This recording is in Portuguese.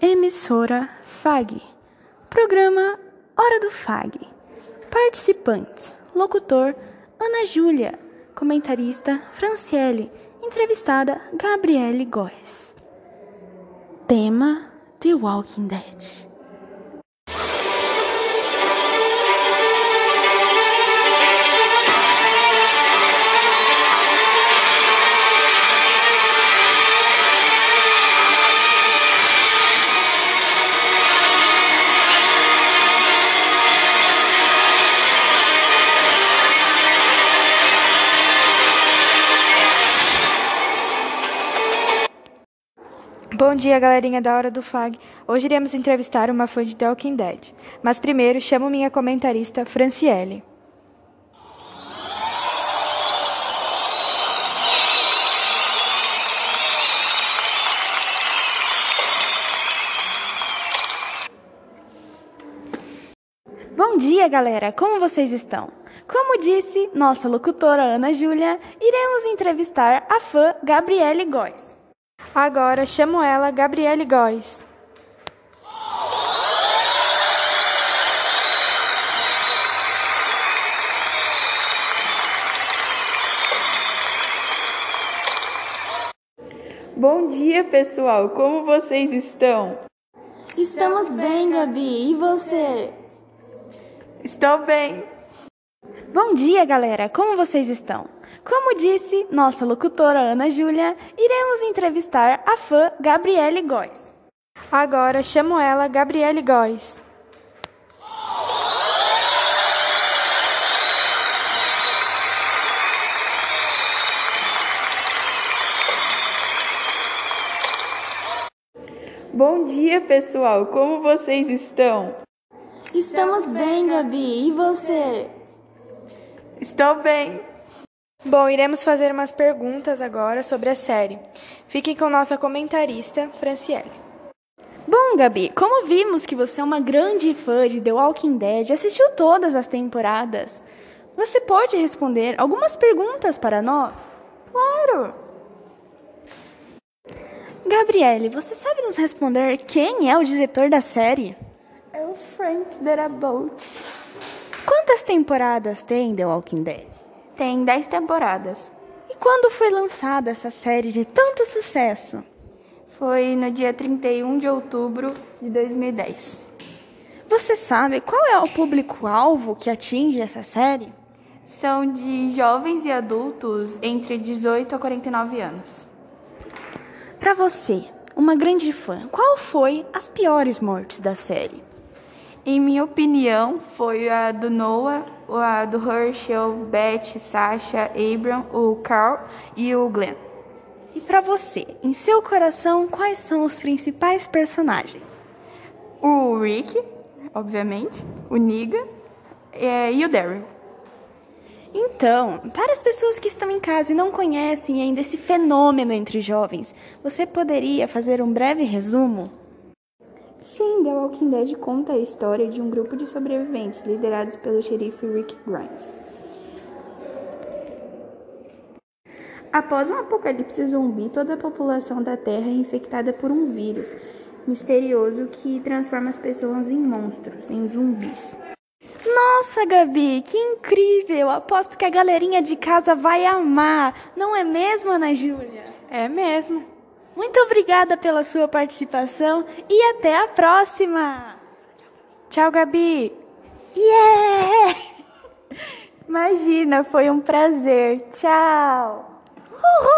Emissora FAG. Programa Hora do FAG. Participantes: Locutor Ana Júlia. Comentarista Franciele. Entrevistada Gabriele Góes. Tema The Walking Dead. Bom dia, galerinha da Hora do FAG. Hoje iremos entrevistar uma fã de The Walking Dead. Mas primeiro, chamo minha comentarista, Franciele. Bom dia, galera! Como vocês estão? Como disse nossa locutora Ana Júlia, iremos entrevistar a fã Gabriele Góes. Agora, chamo ela, Gabriele Góes. Bom dia, pessoal. Como vocês estão? Estamos bem, Gabi. E você? Estou bem. Bom dia, galera! Como vocês estão? Como disse nossa locutora Ana Júlia, iremos entrevistar a fã Gabriele Góes. Agora, chamo ela, Gabriele Góes. Bom dia, pessoal. Como vocês estão? Estamos bem, Gabi. E você? Estou bem. Bom, iremos fazer umas perguntas agora sobre a série. Fiquem com nossa comentarista, Franciele. Bom, Gabi, como vimos que você é uma grande fã de The Walking Dead, assistiu todas as temporadas, você pode responder algumas perguntas para nós? Claro. Gabriele, você sabe nos responder quem é o diretor da série? É o Frank Darabont. Quantas temporadas tem The Walking Dead? Tem 10 temporadas. E quando foi lançada essa série de tanto sucesso? Foi no dia 31 de outubro de 2010. Você sabe qual é o público-alvo que atinge essa série? São de jovens e adultos entre 18 a 49 anos. Para você, uma grande fã, qual foi as piores mortes da série? Em minha opinião, foi a do Noah, a do Herschel, Beth, Sasha, Abram, o Carl e o Glenn. E para você, em seu coração, quais são os principais personagens? O Rick, obviamente, o Niga é, e o Daryl. Então, para as pessoas que estão em casa e não conhecem ainda esse fenômeno entre jovens, você poderia fazer um breve resumo? Sim, The Walking Dead conta a história de um grupo de sobreviventes liderados pelo xerife Rick Grimes. Após um apocalipse zumbi, toda a população da Terra é infectada por um vírus misterioso que transforma as pessoas em monstros, em zumbis. Nossa, Gabi, que incrível! Aposto que a galerinha de casa vai amar, não é mesmo, Ana Júlia? É mesmo. Muito obrigada pela sua participação e até a próxima! Tchau, Gabi! Yeah! Imagina, foi um prazer. Tchau! Uhul!